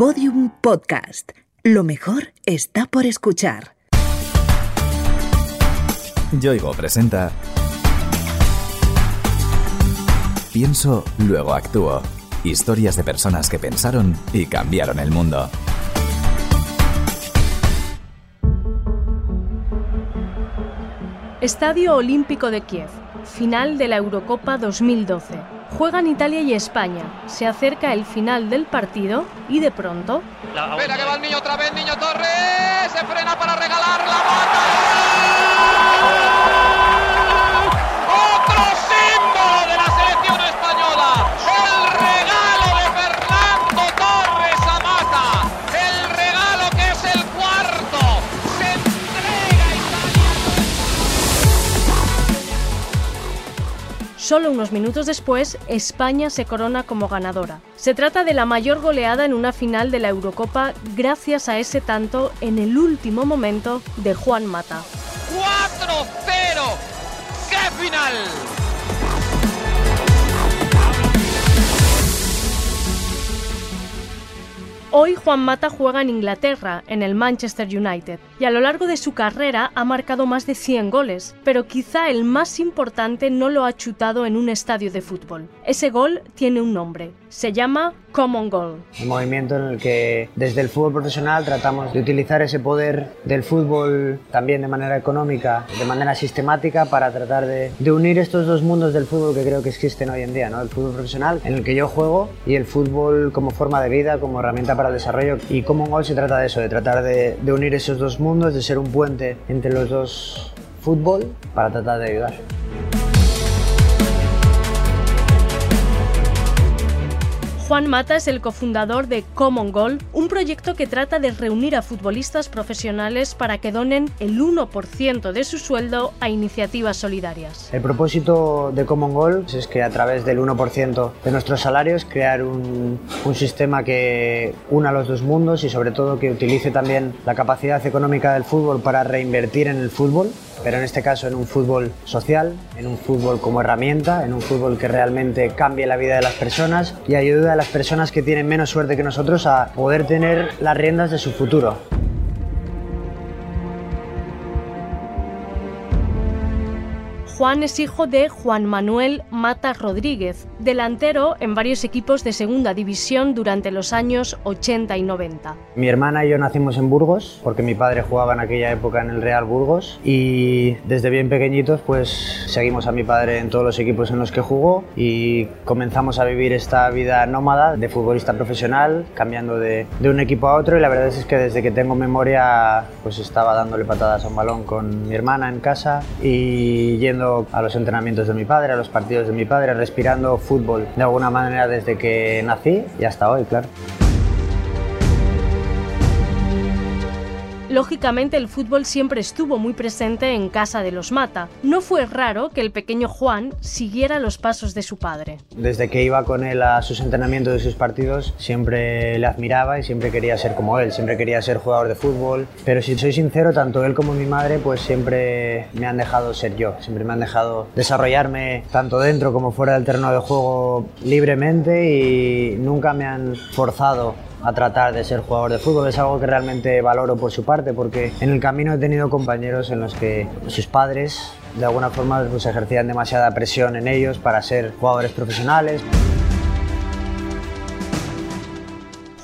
Podium Podcast. Lo mejor está por escuchar. Yoigo presenta Pienso, luego actúo. Historias de personas que pensaron y cambiaron el mundo. Estadio Olímpico de Kiev, final de la Eurocopa 2012. Juegan Italia y España. Se acerca el final del partido y de pronto. Espera que va el niño otra vez, niño Torres. Se frena para regalar la mata. Solo unos minutos después, España se corona como ganadora. Se trata de la mayor goleada en una final de la Eurocopa gracias a ese tanto en el último momento de Juan Mata. 4-0. ¡Qué final! Hoy Juan Mata juega en Inglaterra, en el Manchester United, y a lo largo de su carrera ha marcado más de 100 goles, pero quizá el más importante no lo ha chutado en un estadio de fútbol. Ese gol tiene un nombre, se llama Common Goal. Un movimiento en el que desde el fútbol profesional tratamos de utilizar ese poder del fútbol también de manera económica, de manera sistemática para tratar de, de unir estos dos mundos del fútbol que creo que existen hoy en día, ¿no? el fútbol profesional en el que yo juego y el fútbol como forma de vida, como herramienta para el desarrollo. Y Common Goal se trata de eso, de tratar de, de unir esos dos mundos, de ser un puente entre los dos fútbol para tratar de ayudar. Juan Mata es el cofundador de Common Goal, un proyecto que trata de reunir a futbolistas profesionales para que donen el 1% de su sueldo a iniciativas solidarias. El propósito de Common Goal es que a través del 1% de nuestros salarios crear un, un sistema que una los dos mundos y sobre todo que utilice también la capacidad económica del fútbol para reinvertir en el fútbol pero en este caso en un fútbol social, en un fútbol como herramienta, en un fútbol que realmente cambie la vida de las personas y ayude a las personas que tienen menos suerte que nosotros a poder tener las riendas de su futuro. Juan es hijo de Juan Manuel Mata Rodríguez, delantero en varios equipos de segunda división durante los años 80 y 90. Mi hermana y yo nacimos en Burgos porque mi padre jugaba en aquella época en el Real Burgos y desde bien pequeñitos pues seguimos a mi padre en todos los equipos en los que jugó y comenzamos a vivir esta vida nómada de futbolista profesional cambiando de, de un equipo a otro y la verdad es que desde que tengo memoria pues estaba dándole patadas a un balón con mi hermana en casa y yendo a los entrenamientos de mi padre, a los partidos de mi padre, respirando fútbol de alguna manera desde que nací y hasta hoy, claro. Lógicamente el fútbol siempre estuvo muy presente en casa de los Mata. No fue raro que el pequeño Juan siguiera los pasos de su padre. Desde que iba con él a sus entrenamientos y sus partidos, siempre le admiraba y siempre quería ser como él, siempre quería ser jugador de fútbol. Pero si soy sincero, tanto él como mi madre, pues siempre me han dejado ser yo, siempre me han dejado desarrollarme tanto dentro como fuera del terreno de juego libremente y nunca me han forzado a tratar de ser jugador de fútbol. Es algo que realmente valoro por su parte porque en el camino he tenido compañeros en los que sus padres de alguna forma pues, ejercían demasiada presión en ellos para ser jugadores profesionales.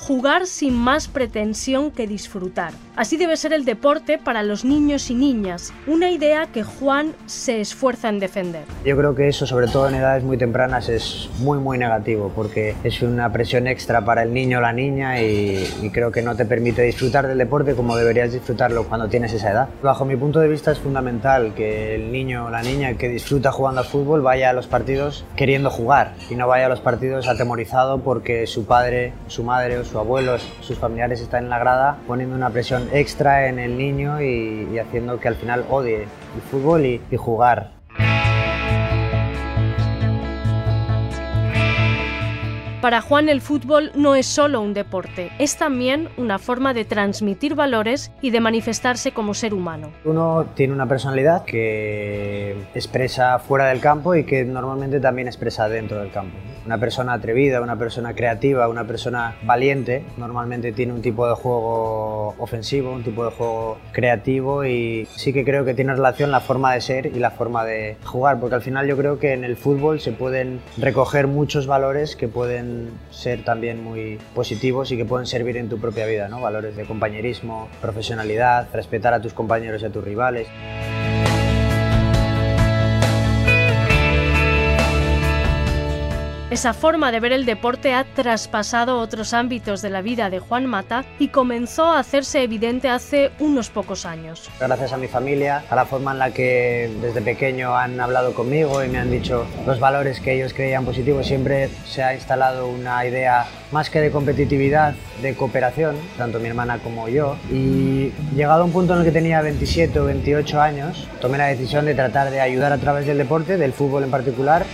Jugar sin más pretensión que disfrutar. Así debe ser el deporte para los niños y niñas, una idea que Juan se esfuerza en defender. Yo creo que eso, sobre todo en edades muy tempranas, es muy muy negativo porque es una presión extra para el niño o la niña y, y creo que no te permite disfrutar del deporte como deberías disfrutarlo cuando tienes esa edad. Bajo mi punto de vista es fundamental que el niño o la niña que disfruta jugando al fútbol vaya a los partidos queriendo jugar y no vaya a los partidos atemorizado porque su padre, su madre o su abuelo, sus familiares están en la grada poniendo una presión extra en el niño y, haciendo que al final odie el fútbol y jugar. Para Juan el fútbol no es solo un deporte, es también una forma de transmitir valores y de manifestarse como ser humano. Uno tiene una personalidad que expresa fuera del campo y que normalmente también expresa dentro del campo. Una persona atrevida, una persona creativa, una persona valiente, normalmente tiene un tipo de juego ofensivo, un tipo de juego creativo y sí que creo que tiene relación la forma de ser y la forma de jugar, porque al final yo creo que en el fútbol se pueden recoger muchos valores que pueden ser también muy positivos y que pueden servir en tu propia vida, ¿no? Valores de compañerismo, profesionalidad, respetar a tus compañeros y a tus rivales. Esa forma de ver el deporte ha traspasado otros ámbitos de la vida de Juan Mata y comenzó a hacerse evidente hace unos pocos años. Gracias a mi familia, a la forma en la que desde pequeño han hablado conmigo y me han dicho los valores que ellos creían positivos, siempre se ha instalado una idea más que de competitividad, de cooperación, tanto mi hermana como yo. Y llegado a un punto en el que tenía 27 o 28 años, tomé la decisión de tratar de ayudar a través del deporte, del fútbol en particular.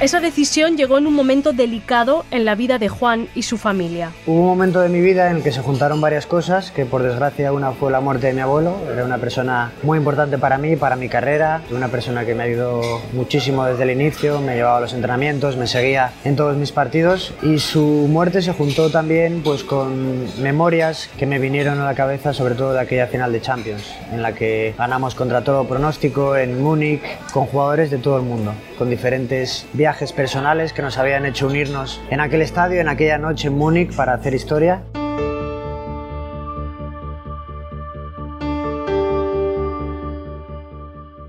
Esa decisión llegó en un momento delicado en la vida de Juan y su familia. Hubo un momento de mi vida en el que se juntaron varias cosas, que por desgracia una fue la muerte de mi abuelo, era una persona muy importante para mí, para mi carrera, una persona que me ayudó muchísimo desde el inicio, me llevaba a los entrenamientos, me seguía en todos mis partidos. Y su muerte se juntó también pues con memorias que me vinieron a la cabeza, sobre todo de aquella final de Champions, en la que ganamos contra todo pronóstico en Múnich con jugadores de todo el mundo, con diferentes viajes viajes personales que nos habían hecho unirnos en aquel estadio, en aquella noche en Múnich para hacer historia.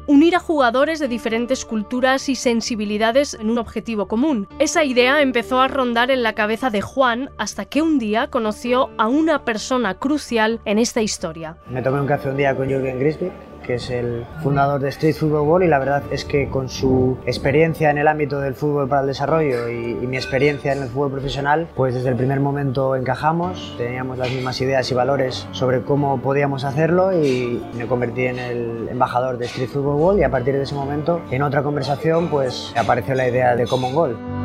unir a jugadores de diferentes culturas y sensibilidades en un objetivo común. Esa idea empezó a rondar en la cabeza de Juan hasta que un día conoció a una persona crucial en esta historia. Me tomé un café un día con Jürgen Grisby que es el fundador de Street Football World y la verdad es que con su experiencia en el ámbito del fútbol para el desarrollo y, y, mi experiencia en el fútbol profesional, pues desde el primer momento encajamos, teníamos las mismas ideas y valores sobre cómo podíamos hacerlo y me convertí en el embajador de Street Football World y a partir de ese momento en otra conversación pues apareció la idea de Common Goal.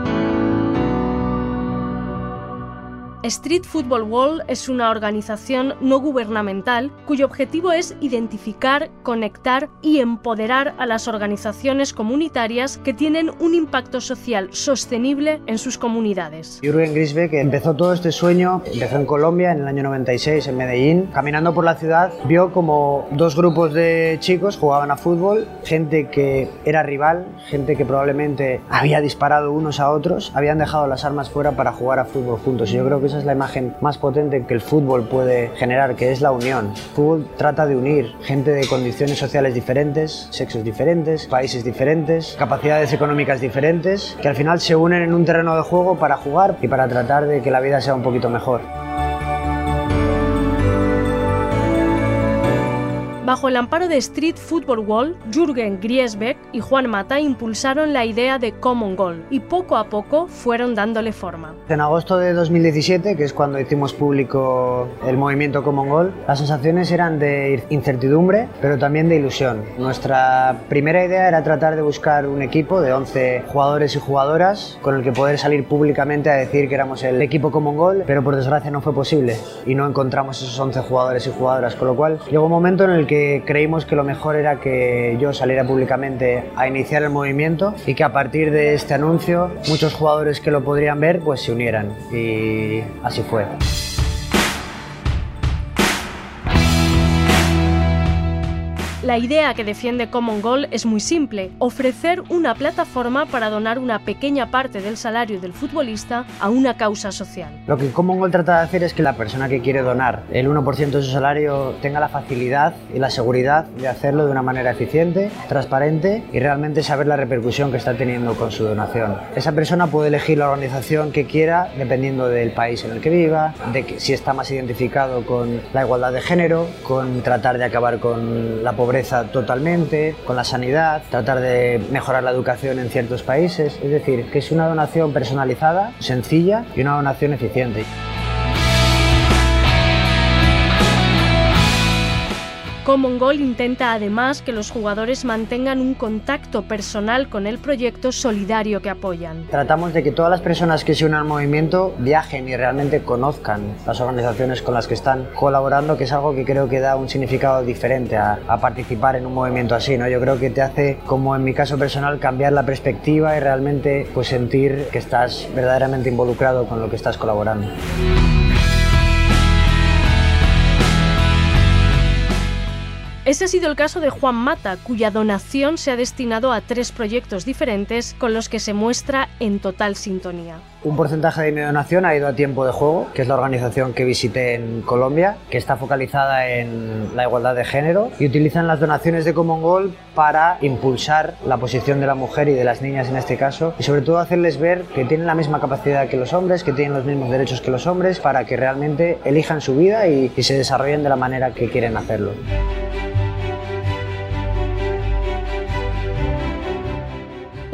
Street Football World es una organización no gubernamental cuyo objetivo es identificar, conectar y empoderar a las organizaciones comunitarias que tienen un impacto social sostenible en sus comunidades. Jürgen Grisbeck empezó todo este sueño, empezó en Colombia en el año 96 en Medellín. Caminando por la ciudad vio como dos grupos de chicos jugaban a fútbol, gente que era rival, gente que probablemente había disparado unos a otros, habían dejado las armas fuera para jugar a fútbol juntos. Y yo creo que es la imagen más potente que el fútbol puede generar, que es la unión. El fútbol trata de unir gente de condiciones sociales diferentes, sexos diferentes, países diferentes, capacidades económicas diferentes, que al final se unen en un terreno de juego para jugar y para tratar de que la vida sea un poquito mejor. Bajo el amparo de Street Football Wall, Jürgen Griesbeck y Juan Mata impulsaron la idea de Common Goal y poco a poco fueron dándole forma. En agosto de 2017, que es cuando hicimos público el movimiento Common Goal, las sensaciones eran de incertidumbre, pero también de ilusión. Nuestra primera idea era tratar de buscar un equipo de 11 jugadores y jugadoras con el que poder salir públicamente a decir que éramos el equipo Common Goal, pero por desgracia no fue posible y no encontramos esos 11 jugadores y jugadoras, con lo cual llegó un momento en el que creímos que lo mejor era que yo saliera públicamente a iniciar el movimiento y que a partir de este anuncio muchos jugadores que lo podrían ver pues se unieran y así fue. La idea que defiende Common Goal es muy simple, ofrecer una plataforma para donar una pequeña parte del salario del futbolista a una causa social. Lo que Common Goal trata de hacer es que la persona que quiere donar el 1% de su salario tenga la facilidad y la seguridad de hacerlo de una manera eficiente, transparente y realmente saber la repercusión que está teniendo con su donación. Esa persona puede elegir la organización que quiera dependiendo del país en el que viva, de que, si está más identificado con la igualdad de género, con tratar de acabar con la pobreza totalmente, con la sanidad, tratar de mejorar la educación en ciertos países. Es decir, que es una donación personalizada, sencilla y una donación eficiente. Common Goal intenta además que los jugadores mantengan un contacto personal con el proyecto solidario que apoyan. Tratamos de que todas las personas que se unan al movimiento viajen y realmente conozcan las organizaciones con las que están colaborando, que es algo que creo que da un significado diferente a, a participar en un movimiento así. ¿no? Yo creo que te hace, como en mi caso personal, cambiar la perspectiva y realmente pues, sentir que estás verdaderamente involucrado con lo que estás colaborando. Ese ha sido el caso de Juan Mata, cuya donación se ha destinado a tres proyectos diferentes con los que se muestra en total sintonía. Un porcentaje de mi donación ha ido a Tiempo de Juego, que es la organización que visité en Colombia, que está focalizada en la igualdad de género y utilizan las donaciones de Common Goal para impulsar la posición de la mujer y de las niñas en este caso y sobre todo hacerles ver que tienen la misma capacidad que los hombres, que tienen los mismos derechos que los hombres para que realmente elijan su vida y, y se desarrollen de la manera que quieren hacerlo.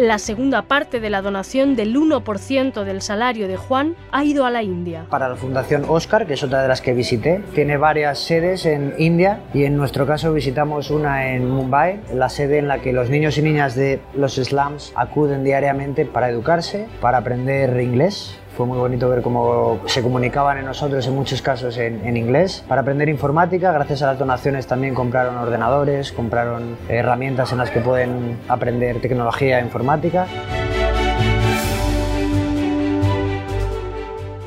La segunda parte de la donación del 1% del salario de Juan ha ido a la India. Para la Fundación Oscar, que es otra de las que visité, tiene varias sedes en India y en nuestro caso visitamos una en Mumbai, la sede en la que los niños y niñas de los slums acuden diariamente para educarse, para aprender inglés fue muy bonito ver cómo se comunicaban en nosotros en muchos casos en, en, inglés. Para aprender informática, gracias a las donaciones también compraron ordenadores, compraron herramientas en las que pueden aprender tecnología informática.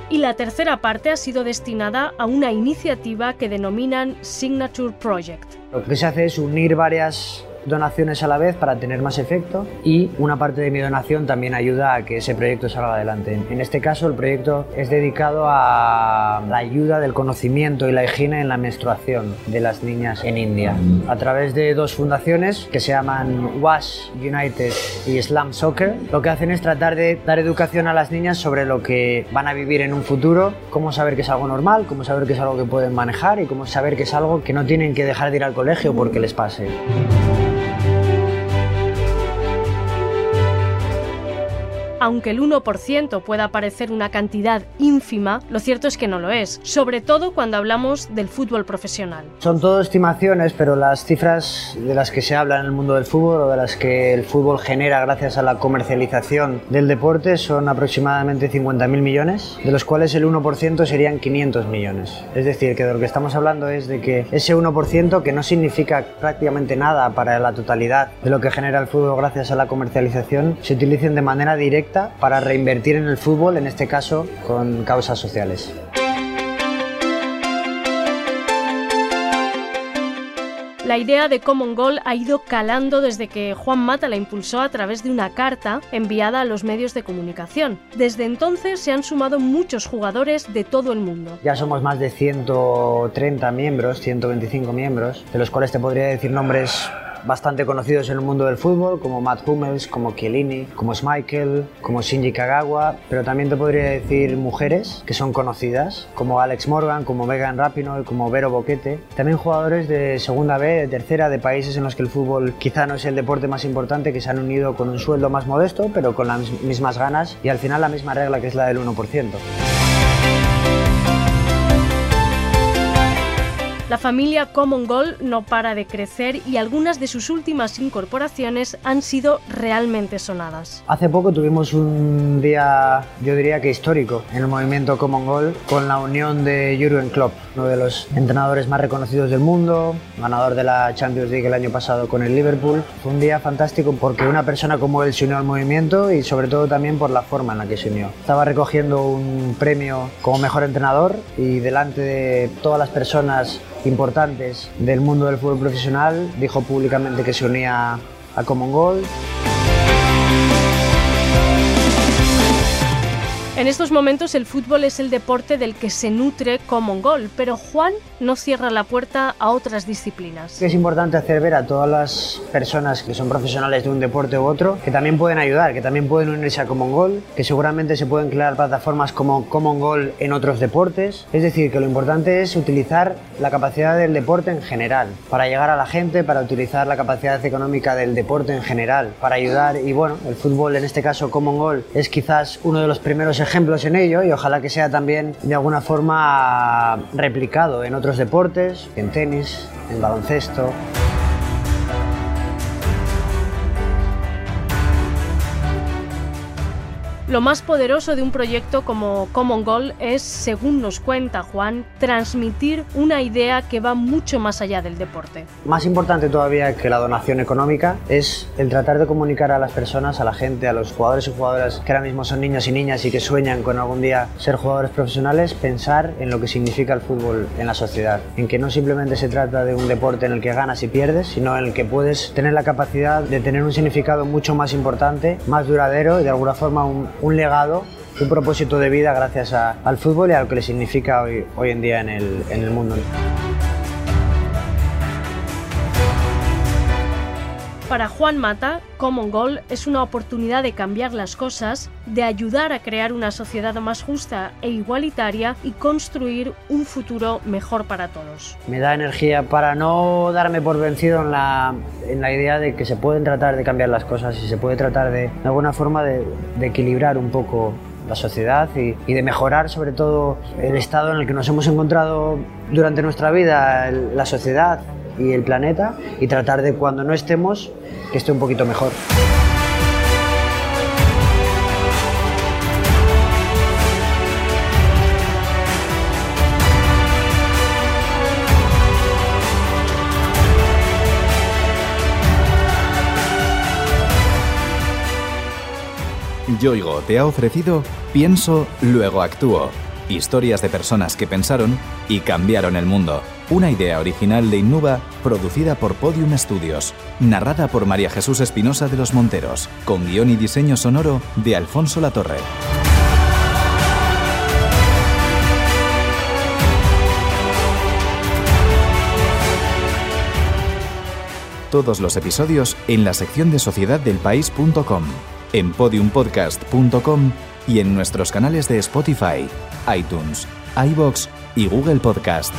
Y la tercera parte ha sido destinada a una iniciativa que denominan Signature Project. Lo que se hace es unir varias donaciones a la vez para tener más efecto y una parte de mi donación también ayuda a que ese proyecto salga adelante. En este caso el proyecto es dedicado a la ayuda del conocimiento y la higiene en la menstruación de las niñas en India a través de dos fundaciones que se llaman WASH United y Slam Soccer. Lo que hacen es tratar de dar educación a las niñas sobre lo que van a vivir en un futuro, cómo saber que es algo normal, cómo saber que es algo que pueden manejar y cómo saber que es algo que no tienen que dejar de ir al colegio porque les pase. Aunque el 1% pueda parecer una cantidad ínfima, lo cierto es que no lo es, sobre todo cuando hablamos del fútbol profesional. Son todo estimaciones, pero las cifras de las que se habla en el mundo del fútbol o de las que el fútbol genera gracias a la comercialización del deporte son aproximadamente 50.000 millones, de los cuales el 1% serían 500 millones. Es decir, que de lo que estamos hablando es de que ese 1%, que no significa prácticamente nada para la totalidad de lo que genera el fútbol gracias a la comercialización, se utilicen de manera directa para reinvertir en el fútbol, en este caso con causas sociales. La idea de Common Goal ha ido calando desde que Juan Mata la impulsó a través de una carta enviada a los medios de comunicación. Desde entonces se han sumado muchos jugadores de todo el mundo. Ya somos más de 130 miembros, 125 miembros, de los cuales te podría decir nombres bastante conocidos en el mundo del fútbol, como Matt Hummels, como Chiellini, como Schmeichel, como Shinji Kagawa, pero también te podría decir mujeres que son conocidas, como Alex Morgan, como Megan Rapinoe, como Vero Boquete. También jugadores de segunda B, de tercera, de países en los que el fútbol quizá no es el deporte más importante, que se han unido con un sueldo más modesto, pero con las mismas ganas y al final la misma regla que es la del 1%. La familia Common Goal no para de crecer y algunas de sus últimas incorporaciones han sido realmente sonadas. Hace poco tuvimos un día, yo diría que histórico, en el movimiento Common Goal con la unión de Jurgen Klopp, uno de los entrenadores más reconocidos del mundo, ganador de la Champions League el año pasado con el Liverpool. Fue un día fantástico porque una persona como él se unió al movimiento y sobre todo también por la forma en la que se unió. Estaba recogiendo un premio como mejor entrenador y delante de todas las personas importantes del mundo del fútbol profesional, dijo públicamente que se unía a Common Goal. En estos momentos el fútbol es el deporte del que se nutre Common Goal, pero Juan no cierra la puerta a otras disciplinas. Es importante hacer ver a todas las personas que son profesionales de un deporte u otro que también pueden ayudar, que también pueden unirse a Common Goal, que seguramente se pueden crear plataformas como Common Goal en otros deportes. Es decir, que lo importante es utilizar la capacidad del deporte en general, para llegar a la gente, para utilizar la capacidad económica del deporte en general, para ayudar. Y bueno, el fútbol, en este caso Common Goal, es quizás uno de los primeros ejemplos en ello y ojalá que sea también de alguna forma replicado en otros deportes, en tenis, en baloncesto. Lo más poderoso de un proyecto como Common Goal es, según nos cuenta Juan, transmitir una idea que va mucho más allá del deporte. Más importante todavía que la donación económica es el tratar de comunicar a las personas, a la gente, a los jugadores y jugadoras que ahora mismo son niños y niñas y que sueñan con algún día ser jugadores profesionales, pensar en lo que significa el fútbol en la sociedad, en que no simplemente se trata de un deporte en el que ganas y pierdes, sino en el que puedes tener la capacidad de tener un significado mucho más importante, más duradero y de alguna forma un, un legado, un propósito de vida gracias al fútbol y a lo que le significa hoy, hoy en día en el, en el mundo. Para Juan Mata, Common Goal es una oportunidad de cambiar las cosas, de ayudar a crear una sociedad más justa e igualitaria y construir un futuro mejor para todos. Me da energía para no darme por vencido en la, en la idea de que se pueden tratar de cambiar las cosas y se puede tratar de, de alguna forma de, de equilibrar un poco la sociedad y, y, de mejorar sobre todo el estado en el que nos hemos encontrado durante nuestra vida, la sociedad y el planeta y tratar de cuando no estemos que esté un poquito mejor. Yoigo te ha ofrecido Pienso, luego actúo. Historias de personas que pensaron y cambiaron el mundo. Una idea original de Innuba, producida por Podium Studios. Narrada por María Jesús Espinosa de los Monteros. Con guion y diseño sonoro de Alfonso Latorre. Todos los episodios en la sección de sociedaddelpaís.com, en podiumpodcast.com y en nuestros canales de Spotify, iTunes, iBox y Google Podcast.